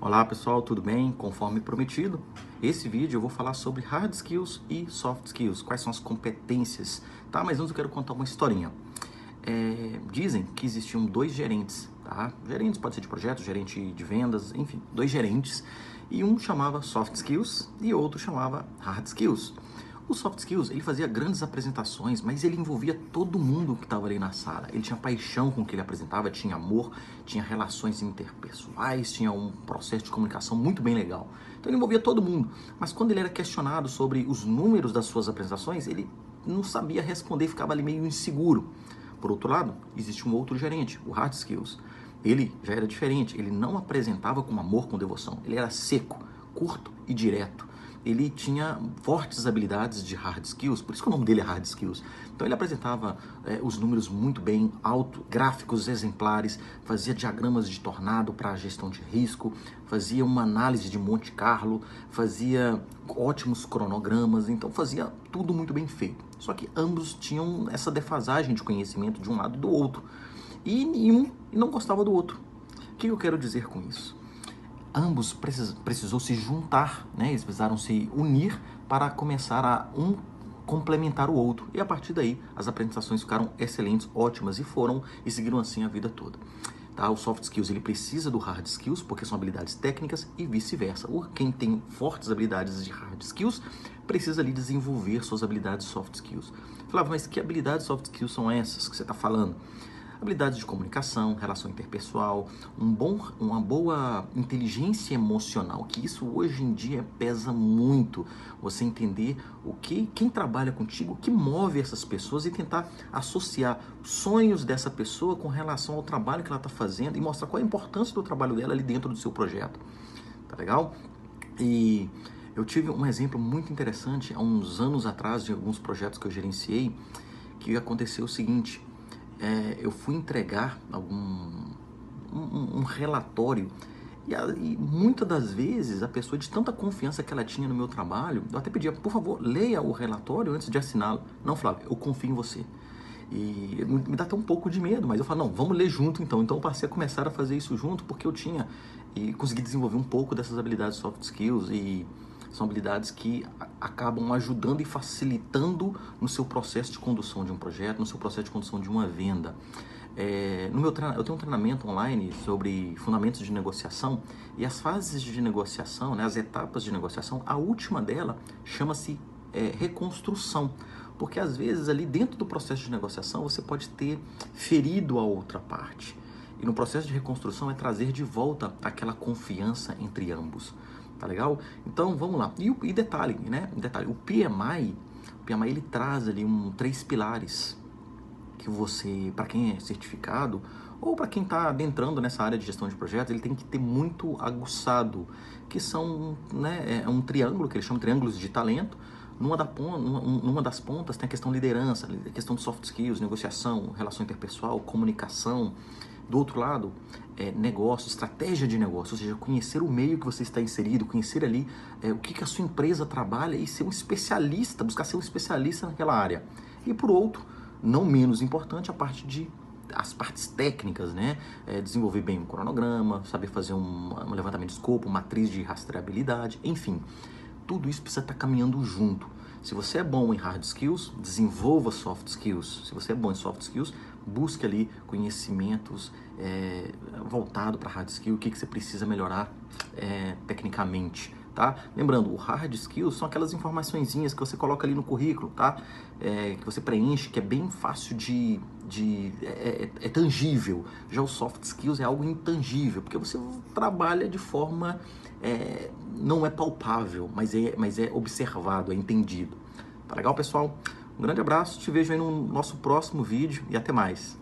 Olá pessoal, tudo bem? Conforme prometido, esse vídeo eu vou falar sobre hard skills e soft skills, quais são as competências, tá? Mas antes eu quero contar uma historinha. É, dizem que existiam dois gerentes, tá? Gerentes pode ser de projetos, gerente de vendas, enfim, dois gerentes, e um chamava soft skills e outro chamava hard skills. O soft skills, ele fazia grandes apresentações, mas ele envolvia todo mundo que estava ali na sala. Ele tinha paixão com o que ele apresentava, tinha amor, tinha relações interpessoais, tinha um processo de comunicação muito bem legal. Então ele envolvia todo mundo. Mas quando ele era questionado sobre os números das suas apresentações, ele não sabia responder, ficava ali meio inseguro. Por outro lado, existe um outro gerente, o hard skills. Ele já era diferente, ele não apresentava com amor, com devoção. Ele era seco, curto e direto ele tinha fortes habilidades de hard skills, por isso que o nome dele é hard skills. Então ele apresentava é, os números muito bem, alto, gráficos exemplares, fazia diagramas de tornado para gestão de risco, fazia uma análise de Monte Carlo, fazia ótimos cronogramas, então fazia tudo muito bem feito. Só que ambos tinham essa defasagem de conhecimento de um lado e do outro. E nenhum não gostava do outro. O que eu quero dizer com isso? Ambos precis, precisou se juntar, né? Eles precisaram se unir para começar a um complementar o outro. E a partir daí, as apresentações ficaram excelentes, ótimas e foram e seguiram assim a vida toda. Tá? O soft skills ele precisa do hard skills porque são habilidades técnicas e vice-versa. Quem tem fortes habilidades de hard skills precisa ali desenvolver suas habilidades soft skills. Falava, mas que habilidades soft skills são essas que você está falando? Habilidades de comunicação, relação interpessoal, um bom, uma boa inteligência emocional, que isso hoje em dia pesa muito. Você entender o que quem trabalha contigo, o que move essas pessoas e tentar associar sonhos dessa pessoa com relação ao trabalho que ela está fazendo e mostrar qual é a importância do trabalho dela ali dentro do seu projeto. Tá legal? E eu tive um exemplo muito interessante há uns anos atrás de alguns projetos que eu gerenciei, que aconteceu o seguinte é, eu fui entregar algum um, um relatório e, e, muitas das vezes a pessoa de tanta confiança que ela tinha no meu trabalho, eu até pedia, por favor, leia o relatório antes de assiná-lo. Não, Flávio, eu confio em você. E me dá até um pouco de medo, mas eu falo, não, vamos ler junto então. Então eu passei a começar a fazer isso junto porque eu tinha e consegui desenvolver um pouco dessas habilidades soft skills e são habilidades que acabam ajudando e facilitando no seu processo de condução de um projeto, no seu processo de condução de uma venda. É, no meu eu tenho um treinamento online sobre fundamentos de negociação e as fases de negociação, né, as etapas de negociação, a última dela chama-se é, reconstrução, porque às vezes ali dentro do processo de negociação você pode ter ferido a outra parte. E no processo de reconstrução é trazer de volta aquela confiança entre ambos. Tá legal? Então vamos lá. E, e detalhe, né? Detalhe, o PMI, o PMI ele traz ali um três pilares que você, para quem é certificado ou para quem está adentrando nessa área de gestão de projetos, ele tem que ter muito aguçado, que são né, é um triângulo que eles chamam de triângulos de talento. Numa, da, numa das pontas tem a questão liderança, a questão de soft skills, negociação, relação interpessoal, comunicação, do outro lado, é, negócio, estratégia de negócio, ou seja, conhecer o meio que você está inserido, conhecer ali é, o que, que a sua empresa trabalha e ser um especialista, buscar ser um especialista naquela área. E por outro, não menos importante, a parte de as partes técnicas, né? É, desenvolver bem um cronograma, saber fazer um, um levantamento de escopo, matriz de rastreabilidade, enfim. Tudo isso precisa estar caminhando junto. Se você é bom em hard skills, desenvolva soft skills. Se você é bom em soft skills, busque ali conhecimentos é, voltado para hard skill, o que, que você precisa melhorar é, tecnicamente. Tá? Lembrando, o hard skills são aquelas informaçõezinhas que você coloca ali no currículo, tá? É, que você preenche, que é bem fácil de. de é, é, é, tangível. Já o soft skills é algo intangível, porque você trabalha de forma é, não é palpável, mas é, mas é observado, é entendido. Tá legal, pessoal? Um grande abraço, te vejo aí no nosso próximo vídeo e até mais.